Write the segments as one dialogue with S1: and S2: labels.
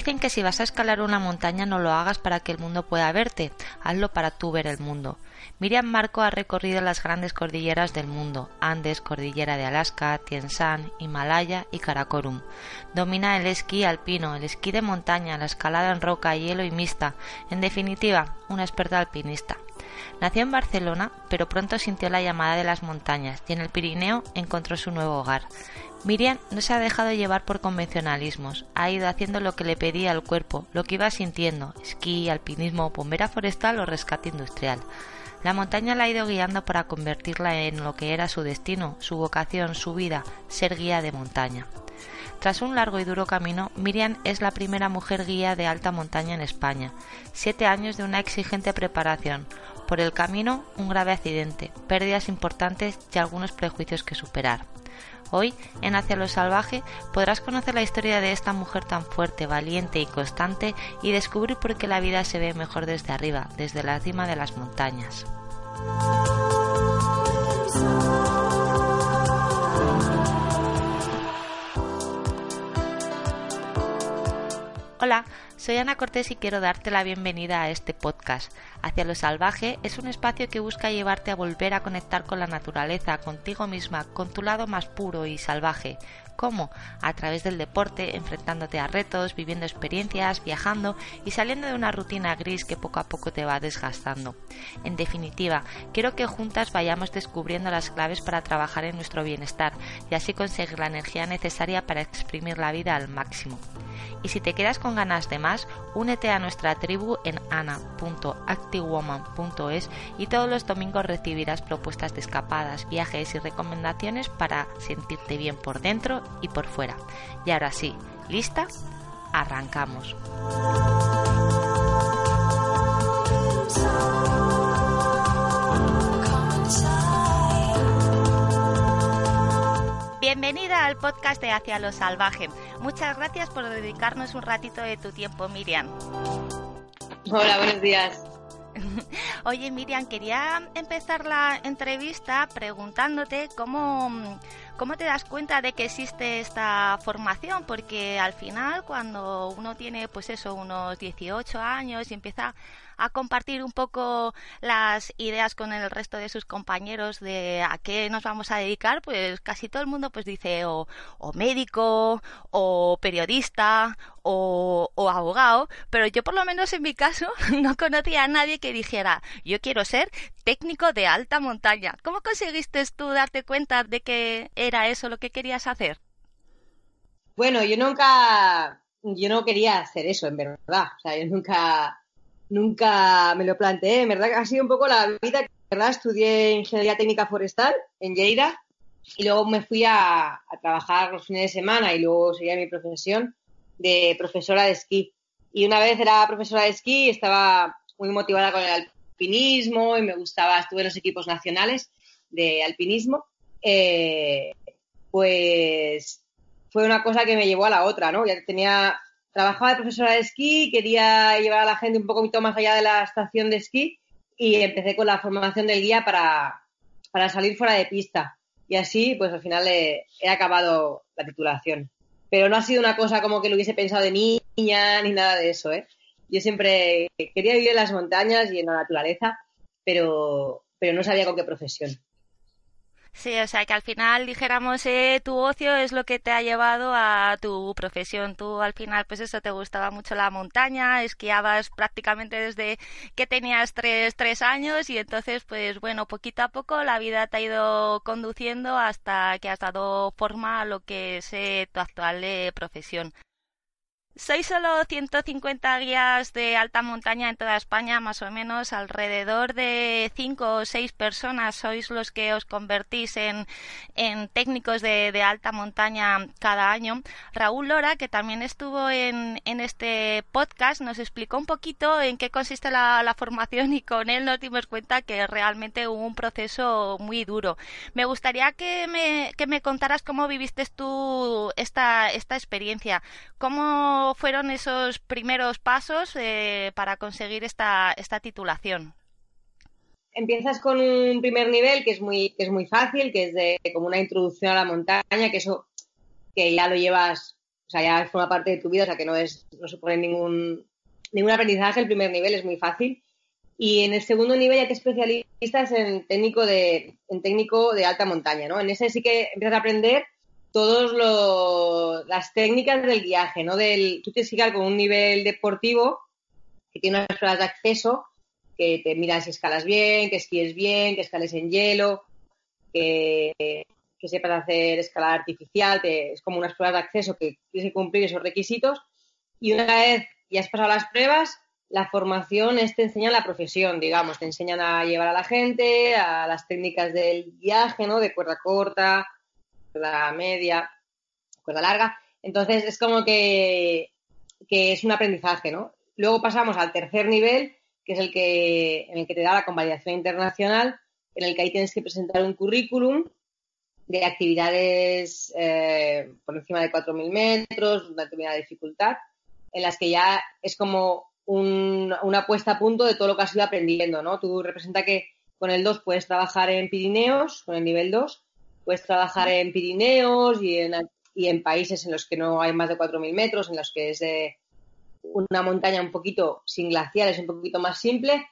S1: Dicen que si vas a escalar una montaña no lo hagas para que el mundo pueda verte, hazlo para tú ver el mundo. Miriam Marco ha recorrido las grandes cordilleras del mundo, Andes, Cordillera de Alaska, Tien Shan, Himalaya y Karakorum. Domina el esquí alpino, el esquí de montaña, la escalada en roca, hielo y mixta. En definitiva, una experta alpinista. Nació en Barcelona, pero pronto sintió la llamada de las montañas y en el Pirineo encontró su nuevo hogar. Miriam no se ha dejado llevar por convencionalismos, ha ido haciendo lo que le pedía el cuerpo, lo que iba sintiendo, esquí, alpinismo, bombera forestal o rescate industrial. La montaña la ha ido guiando para convertirla en lo que era su destino, su vocación, su vida, ser guía de montaña. Tras un largo y duro camino, Miriam es la primera mujer guía de alta montaña en España. Siete años de una exigente preparación. Por el camino, un grave accidente, pérdidas importantes y algunos prejuicios que superar. Hoy, en Hacia lo Salvaje, podrás conocer la historia de esta mujer tan fuerte, valiente y constante y descubrir por qué la vida se ve mejor desde arriba, desde la cima de las montañas. Hola, soy Ana Cortés y quiero darte la bienvenida a este podcast. Hacia lo salvaje es un espacio que busca llevarte a volver a conectar con la naturaleza, contigo misma, con tu lado más puro y salvaje. ¿Cómo? A través del deporte, enfrentándote a retos, viviendo experiencias, viajando y saliendo de una rutina gris que poco a poco te va desgastando. En definitiva, quiero que juntas vayamos descubriendo las claves para trabajar en nuestro bienestar y así conseguir la energía necesaria para exprimir la vida al máximo. Y si te quedas con ganas de más, únete a nuestra tribu en ana.activewoman.es y todos los domingos recibirás propuestas de escapadas, viajes y recomendaciones para sentirte bien por dentro y por fuera. Y ahora sí, ¿lista? Arrancamos. Bienvenida al podcast de Hacia lo Salvaje. Muchas gracias por dedicarnos un ratito de tu tiempo, Miriam.
S2: Hola, buenos días.
S1: Oye, Miriam, quería empezar la entrevista preguntándote cómo, cómo te das cuenta de que existe esta formación, porque al final cuando uno tiene pues eso, unos 18 años y empieza a compartir un poco las ideas con el resto de sus compañeros de a qué nos vamos a dedicar, pues casi todo el mundo pues dice o, médico, o periodista, o, o, abogado, pero yo por lo menos en mi caso no conocía a nadie que dijera yo quiero ser técnico de alta montaña. ¿Cómo conseguiste tú darte cuenta de que era eso lo que querías hacer?
S2: Bueno, yo nunca, yo no quería hacer eso, en verdad. O sea, yo nunca, nunca me lo planteé. En verdad, ha sido un poco la vida en verdad, estudié ingeniería técnica forestal en Lleida y luego me fui a, a trabajar los fines de semana y luego seguía mi profesión de profesora de esquí. Y una vez era profesora de esquí estaba muy motivada con el alpinismo y me gustaba, estuve en los equipos nacionales de alpinismo, eh, pues fue una cosa que me llevó a la otra, ¿no? Ya tenía, trabajaba de profesora de esquí, quería llevar a la gente un poco más allá de la estación de esquí y empecé con la formación del guía para, para salir fuera de pista. Y así, pues al final he, he acabado la titulación. Pero no ha sido una cosa como que lo hubiese pensado de niña ni nada de eso, ¿eh? Yo siempre quería vivir en las montañas y en la naturaleza, pero, pero no sabía con qué profesión.
S1: Sí, o sea que al final dijéramos eh, tu ocio es lo que te ha llevado a tu profesión. Tú al final pues eso te gustaba mucho la montaña, esquiabas prácticamente desde que tenías tres, tres años y entonces pues bueno, poquito a poco la vida te ha ido conduciendo hasta que has dado forma a lo que es eh, tu actual eh, profesión.
S3: Sois solo 150 guías de alta montaña en toda España, más o menos alrededor de 5 o 6 personas sois los que os convertís en, técnicos de, alta montaña cada año. Raúl Lora, que también estuvo en, este podcast, nos explicó un poquito en qué consiste la, formación y con él nos dimos cuenta que realmente hubo un proceso muy duro. Me gustaría que me, que me contaras cómo viviste tú esta, esta experiencia, cómo fueron esos primeros pasos eh, para conseguir esta, esta titulación?
S2: Empiezas con un primer nivel que es muy, es muy fácil, que es de como una introducción a la montaña, que eso que ya lo llevas, o sea, ya forma parte de tu vida, o sea, que no es, no supone ningún, ningún aprendizaje, el primer nivel es muy fácil. Y en el segundo nivel ya te especialistas en técnico de, en técnico de alta montaña, ¿no? En ese sí que empiezas a aprender todas las técnicas del guiaje, ¿no? Del, tú tienes que con un nivel deportivo que tiene unas pruebas de acceso, que te miras si escalas bien, que esquíes bien, que escales en hielo, que, que sepas hacer escalada artificial, es como unas pruebas de acceso que tienes que cumplir esos requisitos. Y una vez ya has pasado las pruebas, la formación es te enseña la profesión, digamos, te enseñan a llevar a la gente, a las técnicas del viaje, ¿no? De cuerda corta, cuerda media, cuerda larga. Entonces es como que, es un aprendizaje, ¿no? Luego pasamos al tercer nivel, que es el que, en el que te da la convalidación internacional, en el que ahí tienes que presentar un currículum de actividades eh, por encima de 4.000 metros, una determinada dificultad, en las que ya es como una puesta a punto de todo lo que has ido aprendiendo, ¿no? Tú representa que con el 2 puedes trabajar en Pirineos, con el nivel 2, puedes trabajar en Pirineos y en, y en países en los que no hay más de 4.000 metros, en los que es una montaña un poquito sin glaciares, un poquito más simple.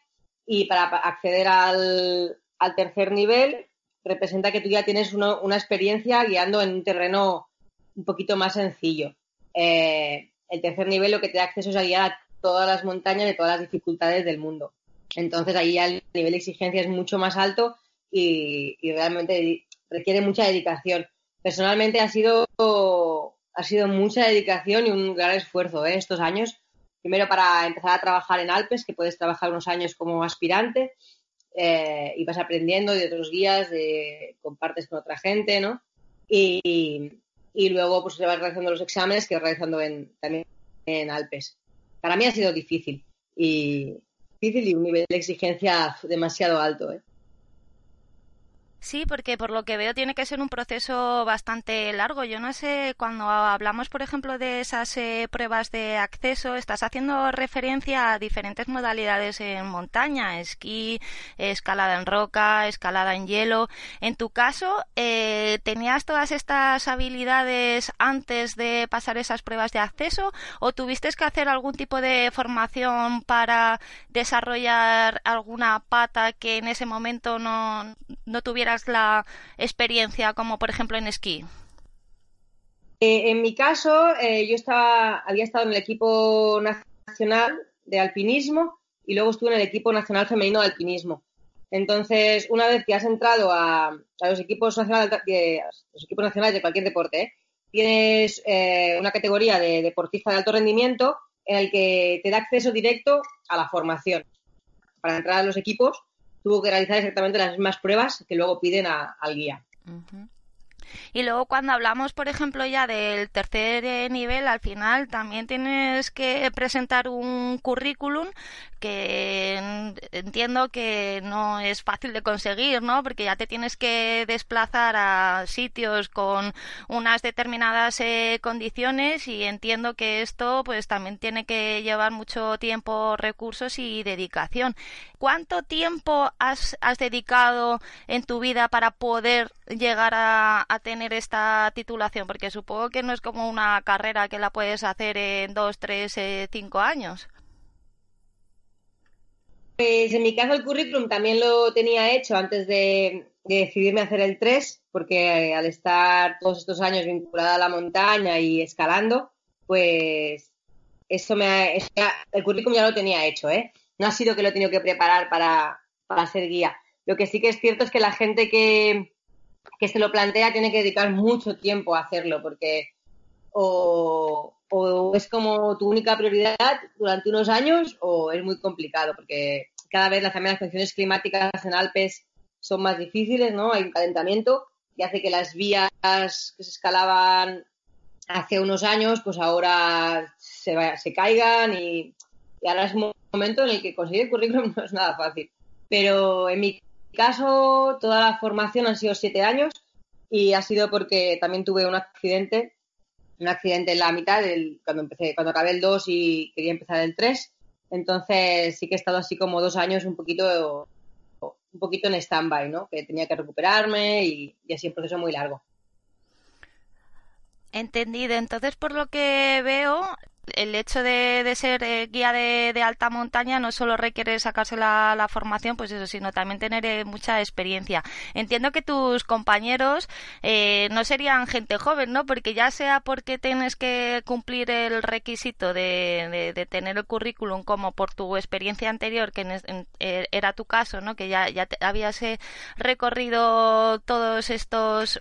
S2: Y para acceder al, tercer nivel, representa que tú ya tienes una experiencia guiando en un terreno un poquito más sencillo. Eh, el tercer nivel lo que te da acceso es a guiar a todas las montañas de todas las dificultades del mundo. Entonces ahí ya el nivel de exigencia es mucho más alto y, y realmente requiere mucha dedicación. Personalmente ha sido, ha sido mucha dedicación y un gran esfuerzo ¿eh? estos años. Primero para empezar a trabajar en Alpes, que puedes trabajar unos años como aspirante eh, y vas aprendiendo de otros guías, compartes con otra gente, ¿no? Y, luego pues vas realizando los exámenes que vas realizando también en Alpes. Para mí ha sido difícil y difícil y un nivel de exigencia demasiado alto, ¿eh?
S3: Sí, porque por lo que veo tiene que ser un proceso bastante largo. Yo no sé, cuando hablamos, por ejemplo, de esas eh, pruebas de acceso, estás haciendo referencia a diferentes modalidades en montaña, esquí, escalada en roca, escalada en hielo. En tu caso, eh, ¿tenías todas estas habilidades antes de pasar esas pruebas de acceso o tuviste que hacer algún tipo de formación para desarrollar alguna pata que en ese momento no, no tuviera la experiencia como por ejemplo en esquí?
S2: Eh, en mi caso, eh, yo estaba, había estado en el equipo nacional de alpinismo y luego estuve en el equipo nacional femenino de alpinismo. Entonces, una vez que has entrado a, los, equipos nacionales de, los equipos nacionales de cualquier deporte, ¿eh? tienes una categoría de deportista de alto rendimiento en el que te da acceso directo a la formación. Para entrar a los equipos tuvo que realizar exactamente las mismas pruebas que luego piden al guía.
S3: Y luego cuando hablamos, por ejemplo, ya del tercer eh, nivel, al final también tienes que presentar un currículum que entiendo que no es fácil de conseguir, ¿no? Porque ya te tienes que desplazar a sitios con unas determinadas eh, condiciones y entiendo que esto pues también tiene que llevar mucho tiempo, recursos y dedicación. ¿Cuánto tiempo has, has dedicado en tu vida para poder llegar a, tener esta titulación? Porque supongo que no es como una carrera que la puedes hacer en dos, tres, eh, cinco años.
S2: Pues en mi caso el currículum también lo tenía hecho antes de, decidirme a hacer el 3, porque al estar todos estos años vinculada a la montaña y escalando, pues eso me el currículum ya lo tenía hecho, ¿eh? No ha sido que lo he tenido que preparar para, para ser guía. Lo que sí que es cierto es que la gente que, que se lo plantea tiene que dedicar mucho tiempo a hacerlo, porque o, o es como tu única prioridad durante unos años o es muy complicado porque cada vez las, las condiciones climáticas en Alpes son más difíciles, ¿no? Hay un calentamiento que hace que las vías que se escalaban hace unos años, pues ahora se, se caigan y, ahora es un momento en el que conseguir currículum no es nada fácil. Pero en mi caso, toda la formación han sido siete años y ha sido porque también tuve un accidente, un accidente en la mitad, del, cuando empecé, cuando acabé el 2 y quería empezar el 3. Entonces sí que he estado así como dos años un poquito, un poquito en stand-by, ¿no? Que tenía que recuperarme y, y así un proceso muy largo.
S3: Entendido. Entonces, por lo que veo, el hecho de, ser eh, guía de, alta montaña no solo requiere sacarse la, formación, pues eso, sino también tener eh, mucha experiencia. Entiendo que tus compañeros eh, no serían gente joven, ¿no? Porque ya sea porque tienes que cumplir el requisito de, tener el currículum como por tu experiencia anterior, que era tu caso, ¿no? Que ya, ya habías recorrido todos estos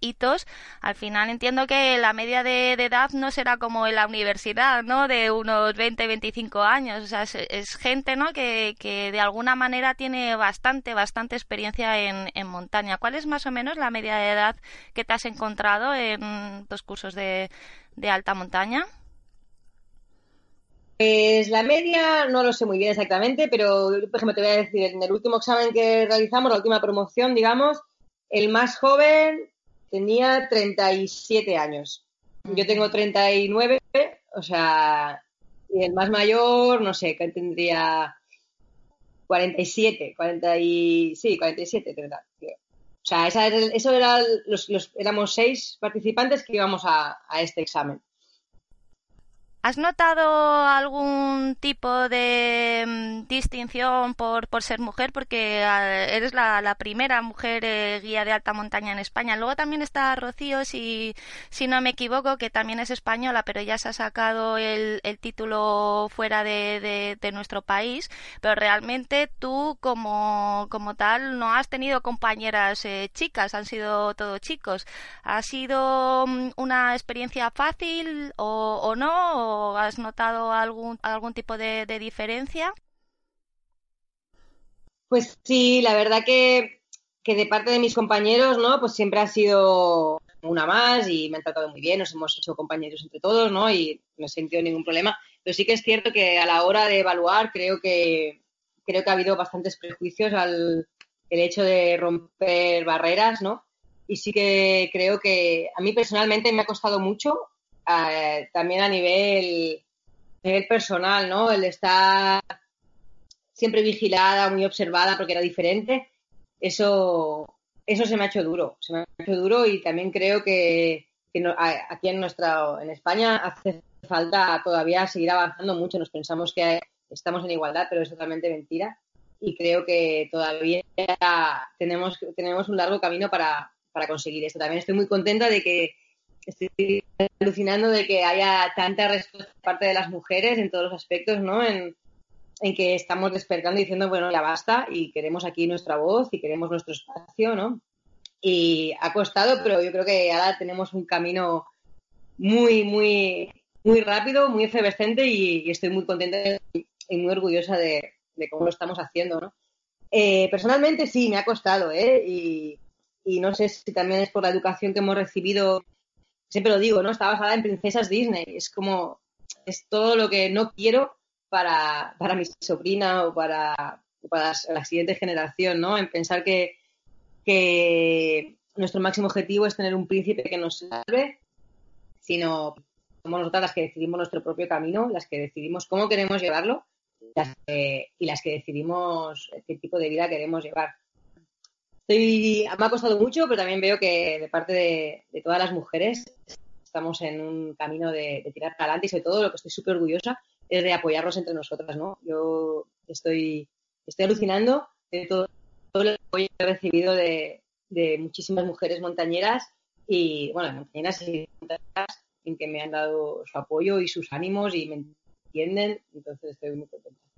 S3: hitos. Al final entiendo que la media de, de edad no será como en la universidad ¿no? De unos 20, 25 años. O sea, es, gente, ¿no? Que, de alguna manera tiene bastante, bastante experiencia en, en, montaña. ¿Cuál es más o menos la media de edad que te has encontrado en tus cursos de, de alta montaña?
S2: Pues la media no lo sé muy bien exactamente, pero por ejemplo te voy a decir, en el último examen que realizamos, la última promoción, digamos, el más joven tenía 37 años. Yo tengo 39 o sea, y el más mayor, no sé, que tendría 47, 40 y, sí, 47, ¿verdad? O sea, esa, eso era los, los, éramos seis participantes que íbamos a, a este examen.
S3: ¿Has notado algún tipo de mm, distinción por, por ser mujer? Porque ah, eres la, primera mujer eh, guía de alta montaña en España. Luego también está Rocío, si, si no me equivoco, que también es española, pero ya se ha sacado el, título fuera de, de, nuestro país. Pero realmente tú, como, como tal, no has tenido compañeras eh, chicas, han sido todos chicos. ¿Ha sido mm, una experiencia fácil o, o no? Has notado algún, algún tipo de, diferencia?
S2: Pues sí, la verdad que, que, de parte de mis compañeros, ¿no? Pues siempre ha sido una más y me han tratado muy bien, nos hemos hecho compañeros entre todos, ¿no? Y no he sentido ningún problema. Pero sí que es cierto que a la hora de evaluar creo que creo que ha habido bastantes prejuicios al el hecho de romper barreras, ¿no? Y sí que creo que a mí personalmente me ha costado mucho también a nivel, nivel personal, ¿no? El estar siempre vigilada, muy observada porque era diferente, eso, eso se me ha hecho duro, se me ha hecho duro y también creo que, aquí en nuestra, en España hace falta todavía seguir avanzando mucho, nos pensamos que estamos en igualdad, pero es totalmente mentira y creo que todavía tenemos, tenemos un largo camino para, para conseguir esto. También estoy muy contenta de que estoy alucinando de que haya tanta respuesta por parte de las mujeres en todos los aspectos, ¿no? En, que estamos despertando y diciendo, bueno, ya basta y queremos aquí nuestra voz y queremos nuestro espacio, ¿no? Y ha costado, pero yo creo que ahora tenemos un camino muy, muy, muy rápido, muy efervescente y, estoy muy contenta y muy orgullosa de, cómo lo estamos haciendo, ¿no? Eh, personalmente sí, me ha costado, ¿eh? Y, y no sé si también es por la educación que hemos recibido siempre lo digo, ¿no? Está basada en princesas Disney. Es como, es todo lo que no quiero para, para mi sobrina o para, para la siguiente generación, ¿no? En pensar que, que nuestro máximo objetivo es tener un príncipe que nos salve, sino somos nosotras las que decidimos nuestro propio camino, las que decidimos cómo queremos llevarlo y las que decidimos qué tipo de vida queremos llevar me ha costado mucho, pero también veo que de parte de, todas las mujeres estamos en un camino de, tirar para adelante y sobre todo lo que estoy súper orgullosa es de apoyarnos entre nosotras, ¿no? Yo estoy, estoy alucinando de todo, el apoyo que he recibido de, muchísimas mujeres montañeras y, bueno, montañeras y montañeras en que me han dado su apoyo y sus ánimos y me entienden, entonces estoy muy contenta.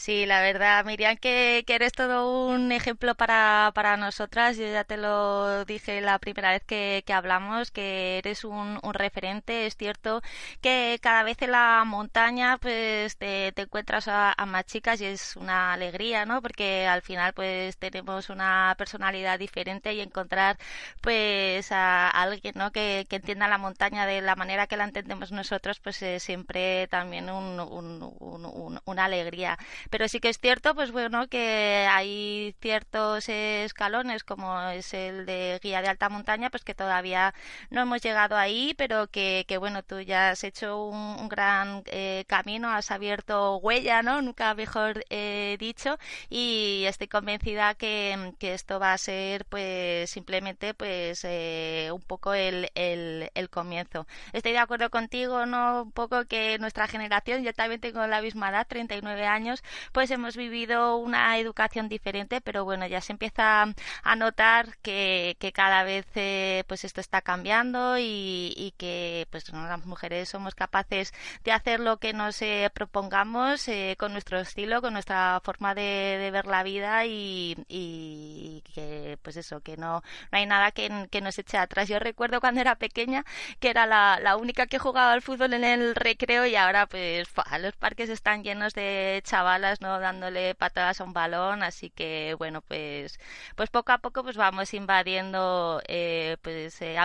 S3: Sí, la verdad, Miriam, que, eres todo un ejemplo para, para, nosotras. Yo ya te lo dije la primera vez que, que hablamos, que eres un, referente. Es cierto que cada vez en la montaña pues te, encuentras a, a, más chicas y es una alegría, ¿no? Porque al final pues tenemos una personalidad diferente y encontrar pues a alguien, ¿no? Que, que entienda la montaña de la manera que la entendemos nosotros, pues es siempre también un, un, una alegría pero sí que es cierto, pues bueno, que hay ciertos escalones como es el de guía de alta montaña, pues que todavía no hemos llegado ahí, pero que, que bueno, tú ya has hecho un, gran eh, camino, has abierto huella, ¿no? Nunca mejor eh, dicho, y estoy convencida que, que, esto va a ser, pues, simplemente, pues, eh, un poco el, el, el comienzo. Estoy de acuerdo contigo, ¿no? Un poco que nuestra generación, yo también tengo la misma edad, 39 años, pues hemos vivido una educación diferente, pero bueno, ya se empieza a notar que, que cada vez eh, pues esto está cambiando y, y que pues ¿no? las mujeres somos capaces de hacer lo que nos eh, propongamos eh, con nuestro estilo, con nuestra forma de, de ver la vida y, y, que pues eso, que no, no hay nada que, que, nos eche atrás. Yo recuerdo cuando era pequeña que era la, la única que jugaba al fútbol en el recreo y ahora pues los parques están llenos de chavalas ¿no? Dándole patadas a un balón, así que bueno, pues, pues poco a poco pues vamos invadiendo eh, pues eh,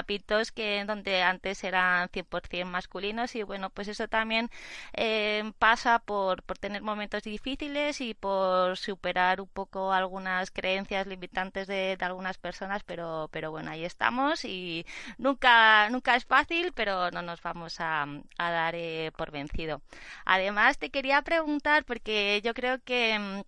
S3: que donde antes eran 100% masculinos y bueno, pues eso también eh, pasa por, por tener momentos difíciles y por superar un poco algunas creencias limitantes de, de algunas personas, pero, pero bueno, ahí estamos y nunca, nunca es fácil, pero no nos vamos a, a dar eh, por vencido. Además, te quería preguntar, porque yo creo que mm,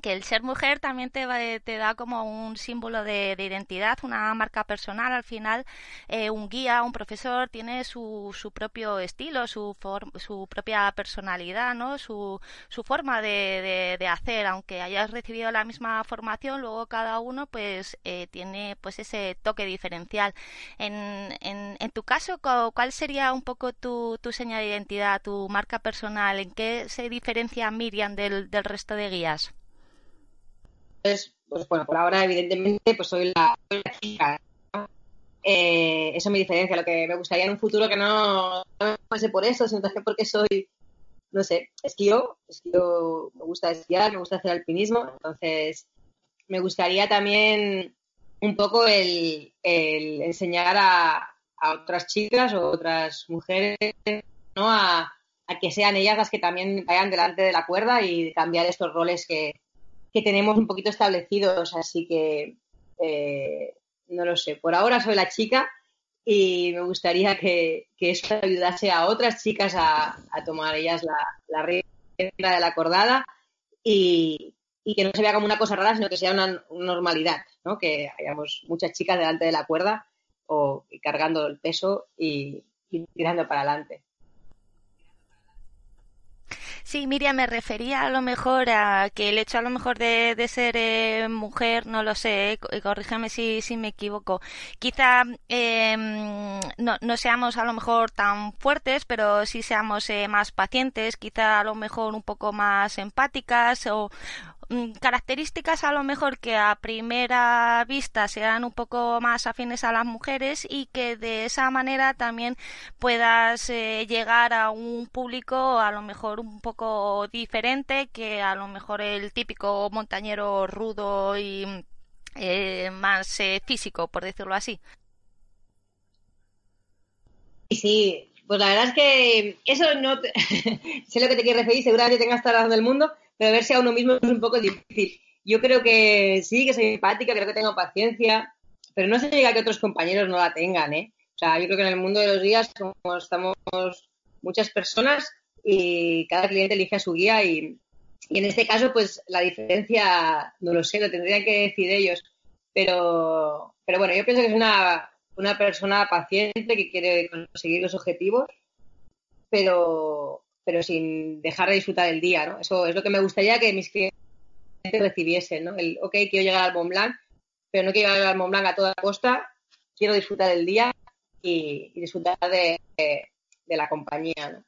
S3: que el ser mujer también te, te da como un símbolo de, identidad, una marca personal. Al final, eh, un guía, un profesor tiene su, su propio estilo, su, su propia personalidad, ¿no? su, su forma de, de, hacer. Aunque hayas recibido la misma formación, luego cada uno pues eh, tiene pues ese toque diferencial. En, en, en, tu caso, ¿cuál sería un poco tu, tu señal de identidad, tu marca personal? ¿En qué se diferencia Miriam del, del resto de guías?
S2: Entonces, pues bueno, por ahora evidentemente pues soy la, chica. Eh, eso me diferencia. Lo que me gustaría en un futuro que no, no fuese por eso, sino que porque soy, no sé, esquío, esquío, me gusta esquiar, me gusta hacer alpinismo, entonces me gustaría también un poco el, el enseñar a, a, otras chicas o otras mujeres ¿no? A, a, que sean ellas las que también vayan delante de la cuerda y cambiar estos roles que, que tenemos un poquito establecidos, así que eh, no lo sé. Por ahora soy la chica y me gustaría que, que eso ayudase a otras chicas a, a tomar ellas la, la rienda de la cordada y, y, que no se vea como una cosa rara, sino que sea una, normalidad, ¿no? que hayamos muchas chicas delante de la cuerda o cargando el peso y tirando para adelante.
S3: Sí, Miriam, me refería a lo mejor a que el hecho a lo mejor de, de ser eh, mujer, no lo sé, eh, corrígeme si, si me equivoco, quizá eh, no, no, seamos a lo mejor tan fuertes, pero sí seamos eh, más pacientes, quizá a lo mejor un poco más empáticas o, características a lo mejor que a primera vista sean un poco más afines a las mujeres y que de esa manera también puedas eh, llegar a un público a lo mejor un poco diferente que a lo mejor el típico montañero rudo y eh, más eh, físico, por decirlo así.
S2: Sí, pues la verdad es que eso no sé lo que te quiero referir, seguramente tengas toda la razón del mundo, pero verse a uno mismo es un poco difícil. Yo creo que sí, que soy empática, creo que tengo paciencia, pero no se llega a que otros compañeros no la tengan, ¿eh? O sea, yo creo que en el mundo de los guías como estamos muchas personas y cada cliente elige a su guía y, y en este caso, pues la diferencia, no lo sé, lo tendrían que decir ellos. Pero, pero bueno, yo pienso que es una, una persona paciente que quiere conseguir los objetivos, pero, pero sin dejar de disfrutar el día, ¿no? Eso es lo que me gustaría que mis clientes recibiesen, ¿no? El, ok, quiero llegar al Mont Blanc, pero no quiero llegar al Mont Blanc a toda costa, quiero disfrutar del día y, y disfrutar de, de, de, la compañía, ¿no?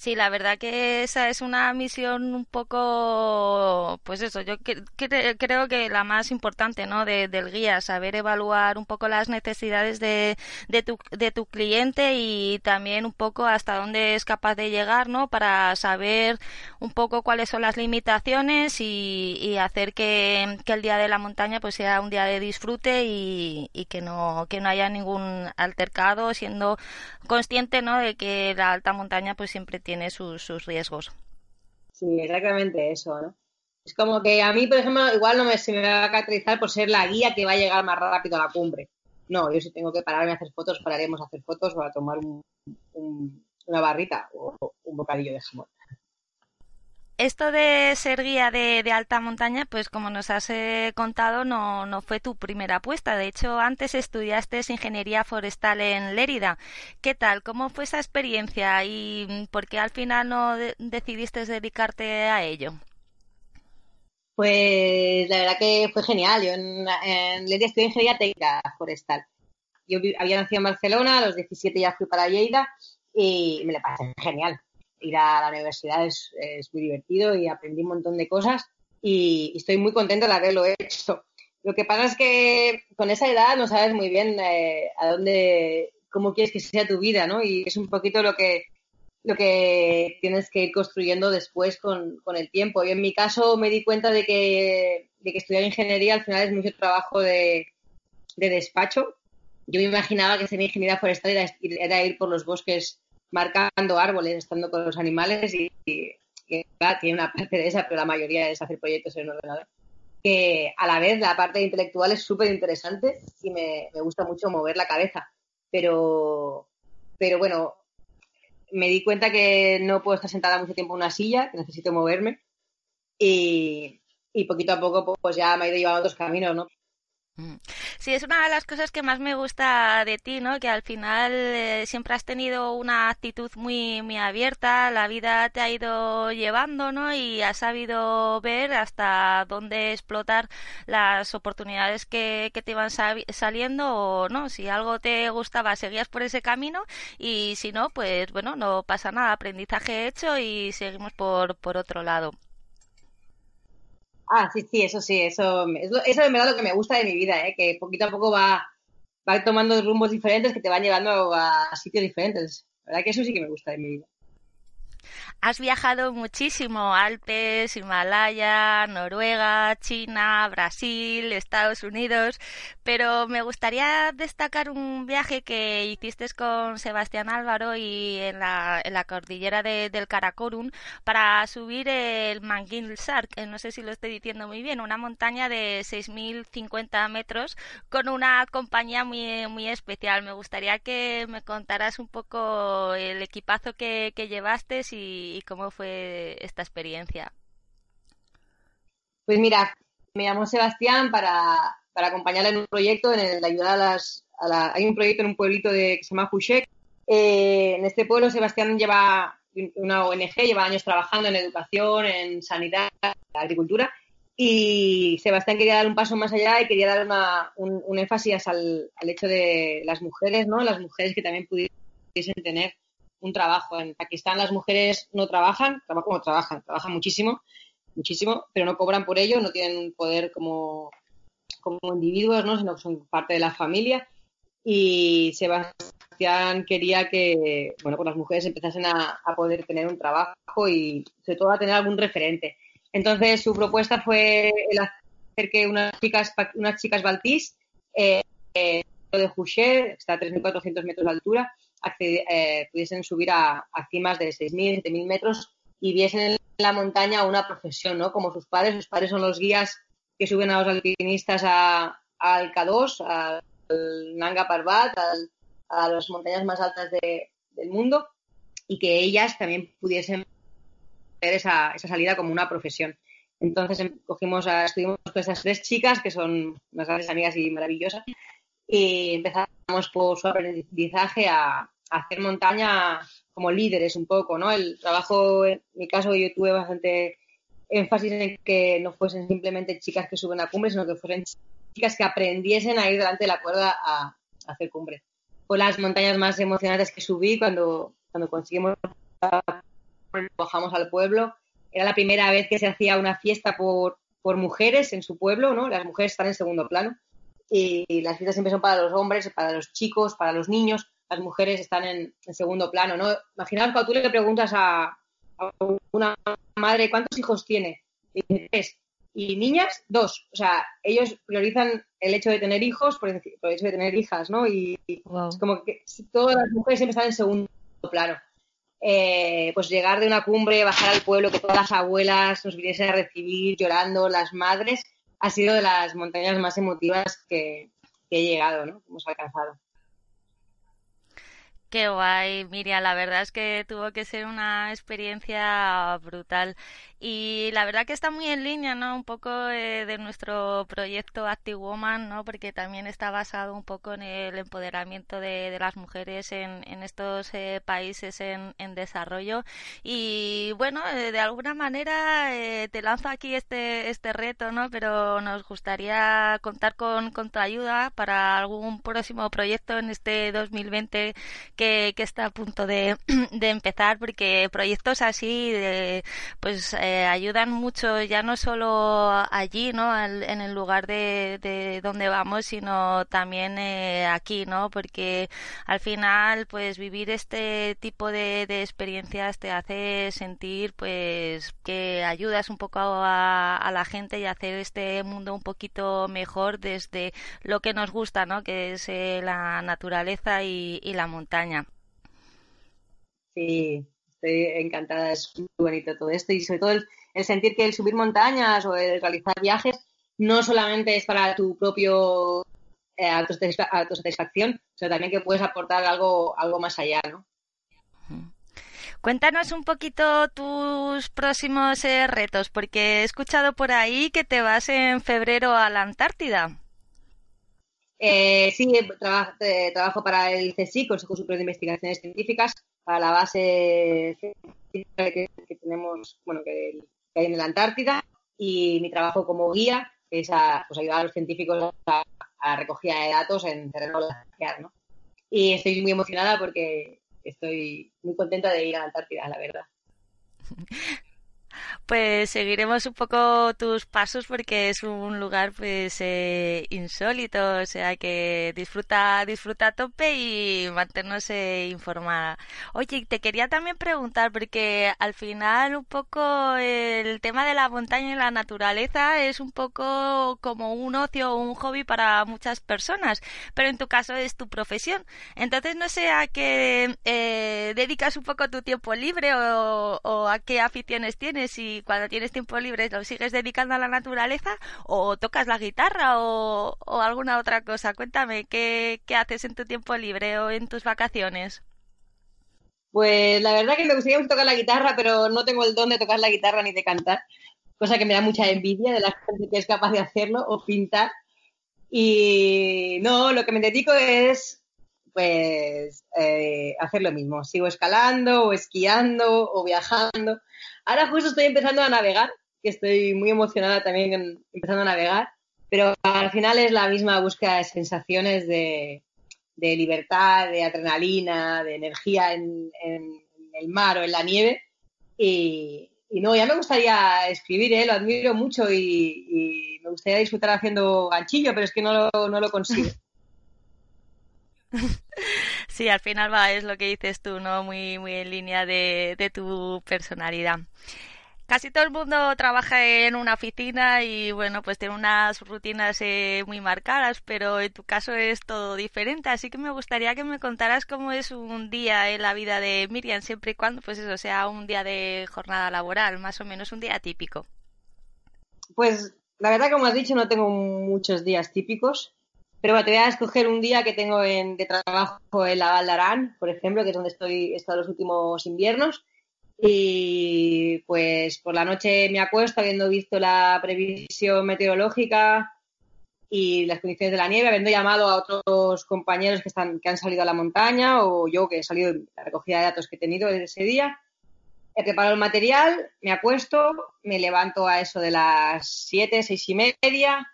S3: Sí, la verdad que esa es una misión un poco, pues eso, yo creo que la más importante, ¿no? del guía, saber evaluar un poco las necesidades de, de, tu, de tu cliente y también un poco hasta dónde es capaz de llegar, ¿no? Para saber un poco cuáles son las limitaciones y, y hacer que, que, el día de la montaña pues sea un día de disfrute y, y que no, que no haya ningún altercado, siendo consciente, ¿no? De que la alta montaña pues siempre tiene sus, sus riesgos.
S2: Sí, exactamente eso, ¿no? Es como que a mí, por ejemplo, igual no me, se me va a caracterizar por ser la guía que va a llegar más rápido a la cumbre. No, yo si tengo que pararme a hacer fotos, pararemos a hacer fotos o a tomar una barrita o un bocadillo de jamón
S3: esto de ser guía de, alta montaña, pues como nos has eh, contado, no, no fue tu primera apuesta. De hecho, antes estudiaste ingeniería forestal en Lérida. ¿Qué tal? ¿Cómo fue esa experiencia y por qué al final no decidiste dedicarte a ello?
S2: Pues la verdad que fue genial. Yo en, Lérida estudié ingeniería técnica forestal. Yo había nacido en Barcelona, a los 17 ya fui para Lleida y me la pasé genial ir a la universidad es, muy divertido y aprendí un montón de cosas y, estoy muy contenta de haberlo hecho. Lo que pasa es que con esa edad no sabes muy bien eh, a dónde, cómo quieres que sea tu vida, ¿no? Y es un poquito lo que, lo que tienes que ir construyendo después con, con el tiempo. Yo en mi caso me di cuenta de que, de que estudiar ingeniería al final es mucho trabajo de, de despacho. Yo me imaginaba que ser ingeniería forestal era, era ir por los bosques marcando árboles, estando con los animales y, tiene una parte de esa, pero la mayoría es hacer proyectos en ordenador. Que a la vez la parte intelectual es súper interesante y me, gusta mucho mover la cabeza. Pero, pero bueno, me di cuenta que no puedo estar sentada mucho tiempo en una silla, que necesito moverme. Y, y poquito a poco pues ya me he ido llevando otros caminos, ¿no?
S3: Mm. Sí, es una de las cosas que más me gusta de ti, ¿no? Que al final eh, siempre has tenido una actitud muy, muy abierta, la vida te ha ido llevando, ¿no? Y has sabido ver hasta dónde explotar las oportunidades que, que te iban saliendo o no. Si algo te gustaba, seguías por ese camino y si no, pues bueno, no pasa nada, aprendizaje hecho y seguimos por, por otro lado.
S2: Ah, sí, sí, eso sí, eso, eso es verdad lo que me gusta de mi vida, ¿eh? que poquito a poco va, va tomando rumbos diferentes que te van llevando a sitios diferentes. La verdad que eso sí que me gusta de mi vida.
S3: Has viajado muchísimo, Alpes, Himalaya, Noruega, China, Brasil, Estados Unidos, pero me gustaría destacar un viaje que hiciste con Sebastián Álvaro y en la, cordillera del Karakorum para subir el Sark, no sé si lo estoy diciendo muy bien, una montaña de 6.050 metros con una compañía muy, muy especial. Me gustaría que me contaras un poco el equipazo que, que llevaste y y, cómo fue esta experiencia?
S2: Pues mira, me llamó Sebastián para, para acompañarle en un proyecto, en el de ayudar a las... hay un proyecto en un pueblito de, que se llama Juchek. Eh, en este pueblo Sebastián lleva una ONG, lleva años trabajando en educación, en sanidad, agricultura, y Sebastián quería dar un paso más allá y quería dar una, un, énfasis al, al, hecho de las mujeres, ¿no? Las mujeres que también pudiesen tener un trabajo. En Pakistán las mujeres no trabajan, trabajan como trabajan, trabajan muchísimo, muchísimo, pero no cobran por ello, no tienen poder como, como individuos, ¿no? sino que son parte de la familia. Y Sebastián quería que bueno, pues las mujeres empezasen a, poder tener un trabajo y sobre todo a tener algún referente. Entonces su propuesta fue el hacer que unas chicas, unas chicas baltís eh de Juché, está a 3.400 metros de altura, eh, pudiesen subir a, cimas de 6.000, 7.000 metros y viesen en la montaña una profesión, ¿no? Como sus padres. Sus padres son los guías que suben a los alpinistas a, al K2, al Nanga Parbat, a las montañas más altas del mundo y que ellas también pudiesen ver esa, salida como una profesión. Entonces em, cogimos a, estuvimos con esas tres chicas que son unas grandes amigas y maravillosas y empezamos por su aprendizaje a, hacer montaña como líderes un poco, ¿no? El trabajo, en mi caso, yo tuve bastante énfasis en que no fuesen simplemente chicas que suben a cumbre, sino que fuesen chicas que aprendiesen a ir delante de la cuerda a, hacer cumbre. Fue las montañas más emocionantes que subí cuando, cuando conseguimos bajamos al pueblo. Era la primera vez que se hacía una fiesta por, por mujeres en su pueblo, ¿no? Las mujeres están en segundo plano. Y las fiestas siempre son para los hombres, para los chicos, para los niños. Las mujeres están en, segundo plano, ¿no? Imaginaos cuando tú le preguntas a, a una madre cuántos hijos tiene. Y tres y niñas, dos. O sea, ellos priorizan el hecho de tener hijos por el, hecho de tener hijas, ¿no? Y, es como que todas las mujeres siempre están en segundo plano. Eh, pues llegar de una cumbre, bajar al pueblo, que todas las abuelas nos viniesen a recibir llorando, las madres, ha sido de las montañas más emotivas que, he llegado, ¿no? Que hemos alcanzado.
S3: Qué guay, Miriam. La verdad es que tuvo que ser una experiencia brutal. Y la verdad que está muy en línea, ¿no? Un poco eh, de nuestro proyecto Active Woman, ¿no? Porque también está basado un poco en el empoderamiento de, las mujeres en, estos eh, países en, desarrollo. Y bueno, eh, de alguna manera te lanzo aquí este, este reto, ¿no? Pero nos gustaría contar con, con tu ayuda para algún próximo proyecto en este 2020 que, que está a punto de, de empezar, porque proyectos así, de, pues eh, ayudan mucho ya no solo allí, ¿no? en el lugar de, de donde vamos, sino también eh, aquí, ¿no? Porque al final, pues vivir este tipo de, de experiencias te hace sentir, pues, que ayudas un poco a, a la gente y hacer este mundo un poquito mejor desde lo que nos gusta, ¿no? Que es eh, la naturaleza y la montaña.
S2: Sí, estoy encantada, es muy bonito todo esto y sobre todo el, sentir que el subir montañas o el realizar viajes no solamente es para tu propio eh, autosatisfacción, sino también que puedes aportar algo, algo más allá, ¿no?
S3: Cuéntanos un poquito tus próximos eh, retos, porque he escuchado por ahí que te vas en febrero a la Antártida.
S2: Eh, sí, trabajo para el CSIC, Consejo Superior de Investigaciones Científicas, para la base que, tenemos, bueno, que, hay en la Antártida y mi trabajo como guía es pues, ayudar a los científicos a, a recogida de datos en terreno glaciar, ¿no? Y estoy muy emocionada porque estoy muy contenta de ir a la Antártida, la verdad.
S3: pues seguiremos un poco tus pasos porque es un lugar pues eh, insólito, o sea que disfruta, disfruta a tope y mantenernos eh, informada. Oye, te quería también preguntar porque al final un poco el tema de la montaña y la naturaleza es un poco como un ocio o un hobby para muchas personas, pero en tu caso es tu profesión. Entonces no sé a qué eh, dedicas un poco tu tiempo libre o, o a qué aficiones tienes cuando tienes tiempo libre lo sigues dedicando a la naturaleza o tocas la guitarra o, alguna otra cosa. Cuéntame, ¿qué, haces en tu tiempo libre o en tus vacaciones?
S2: Pues la verdad que me gustaría tocar la guitarra, pero no tengo el don de tocar la guitarra ni de cantar, cosa que me da mucha envidia de la gente que es capaz de hacerlo o pintar. Y no, lo que me dedico es pues eh, hacer lo mismo. Sigo escalando o esquiando o viajando. Ahora justo estoy empezando a navegar, que estoy muy emocionada también empezando a navegar, pero al final es la misma búsqueda de sensaciones de, libertad, de adrenalina, de energía en, el mar o en la nieve. Y, no, ya me gustaría escribir, ¿eh? lo admiro mucho y, me gustaría disfrutar haciendo ganchillo, pero es que no lo, no lo consigo.
S3: Sí, al final va, es lo que dices tú, ¿no? Muy, muy en línea de, de tu personalidad. Casi todo el mundo trabaja en una oficina y bueno, pues tiene unas rutinas eh, muy marcadas, pero en tu caso es todo diferente, así que me gustaría que me contaras cómo es un día en la vida de Miriam, siempre y cuando pues eso sea un día de jornada laboral, más o menos un día típico.
S2: Pues la verdad, como has dicho, no tengo muchos días típicos. Pero bueno, te voy a escoger un día que tengo en, de trabajo en la Val por ejemplo, que es donde estoy he estado los últimos inviernos. Y pues por la noche me acuesto habiendo visto la previsión meteorológica y las condiciones de la nieve, habiendo llamado a otros compañeros que, están, que han salido a la montaña o yo que he salido de la recogida de datos que he tenido desde ese día. He preparado el material, me acuesto, me levanto a eso de las siete, seis y media,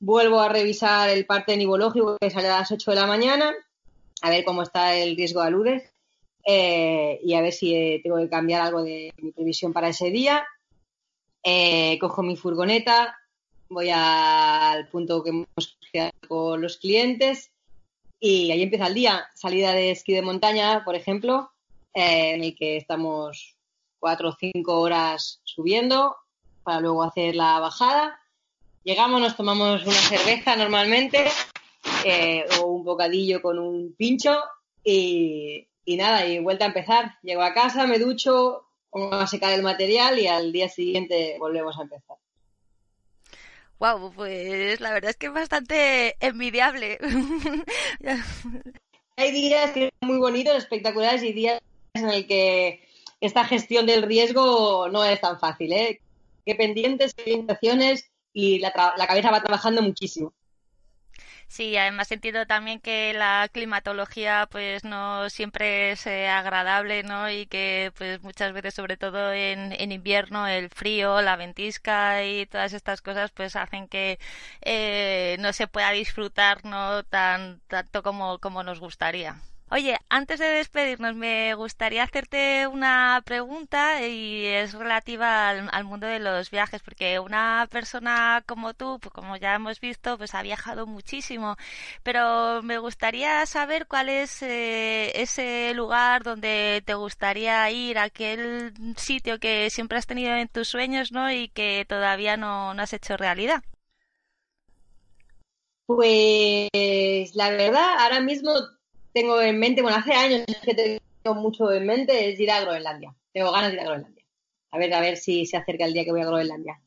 S2: Vuelvo a revisar el parte nivológico que sale a las 8 de la mañana, a ver cómo está el riesgo de aludes. eh, y a ver si eh, tengo que cambiar algo de mi previsión para ese día. Eh, cojo mi furgoneta, voy al punto que hemos quedado con los clientes y ahí empieza el día. Salida de esquí de montaña, por ejemplo, en el que estamos cuatro o cinco horas subiendo para luego hacer la bajada. Llegamos, nos tomamos una cerveza normalmente o un bocadillo con un pincho y, y nada, y vuelta a empezar. Llego a casa, me ducho, pongo a secar el material y al día siguiente volvemos a empezar.
S3: Wow, pues la verdad es que es bastante envidiable.
S2: Hay días que son muy bonitos, espectaculares y días en el que esta gestión del riesgo no es tan fácil, ¿eh? Que pendientes, orientaciones y la, la cabeza va trabajando muchísimo.
S3: Sí, además entiendo también que la climatología pues no siempre es eh, agradable, ¿no? Y que pues muchas veces, sobre todo en, en, invierno, el frío, la ventisca y todas estas cosas pues hacen que eh, no se pueda disfrutar, ¿no? Tan, tanto como, como nos gustaría. Oye, antes de despedirnos, me gustaría hacerte una pregunta y es relativa al, mundo de los viajes, porque una persona como tú, pues como ya hemos visto, pues ha viajado muchísimo, pero me gustaría saber cuál es eh, ese lugar donde te gustaría ir, aquel sitio que siempre has tenido en tus sueños, ¿no? Y que todavía no, no has hecho realidad.
S2: Pues la verdad, ahora mismo tengo en mente, bueno, hace años que tengo mucho en mente, es ir a Groenlandia. Tengo ganas de ir a Groenlandia. A ver, a ver si se acerca el día que voy a Groenlandia.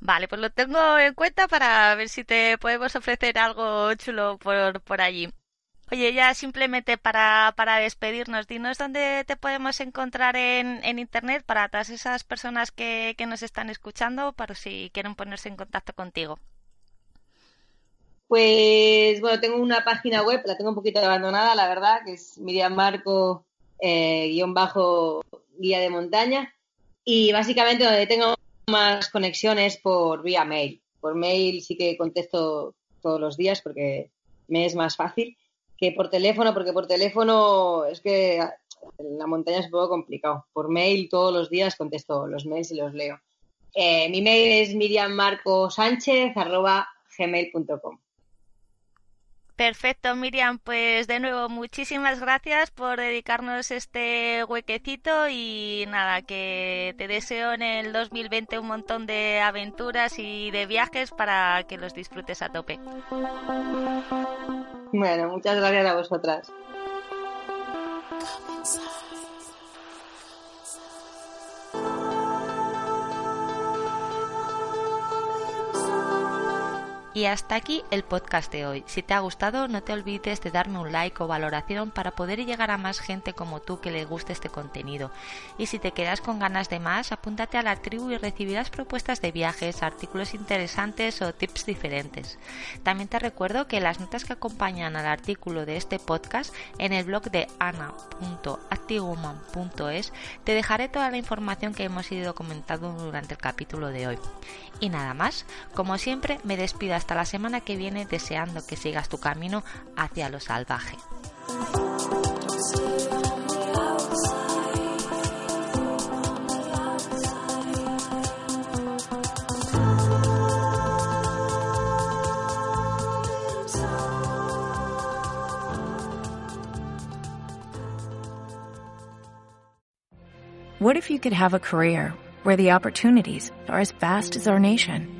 S3: Vale, pues lo tengo en cuenta para ver si te podemos ofrecer algo chulo por, por allí. Oye, ya simplemente para, para despedirnos, dinos dónde te podemos encontrar en, en Internet para todas esas personas que, que nos están escuchando, para si quieren ponerse en contacto contigo.
S2: Pues bueno, tengo una página web, la tengo un poquito abandonada, la verdad, que es Miriam Marco eh, guion bajo guía de montaña. Y básicamente donde tengo más conexiones por vía mail. Por mail sí que contesto todos los días porque me es más fácil que por teléfono, porque por teléfono es que la montaña es un poco complicado. Por mail todos los días contesto los mails y los leo. Eh, mi mail es miriammarcosánchez.gmail.com
S3: Perfecto, Miriam. Pues de nuevo, muchísimas gracias por dedicarnos este huequecito y nada, que te deseo en el 2020 un montón de aventuras y de viajes para que los disfrutes a tope.
S2: Bueno, muchas gracias a vosotras.
S1: Y hasta aquí el podcast de hoy. Si te ha gustado, no te olvides de darme un like o valoración para poder llegar a más gente como tú que le guste este contenido. Y si te quedas con ganas de más, apúntate a la tribu y recibirás propuestas de viajes, artículos interesantes o tips diferentes. También te recuerdo que las notas que acompañan al artículo de este podcast en el blog de ana.activewoman.es te dejaré toda la información que hemos ido comentando durante el capítulo de hoy. Y nada más, como siempre me despido hasta la semana que viene deseando que sigas tu camino hacia lo salvaje.
S4: What if you could have a career where the opportunities are as vast as our nation?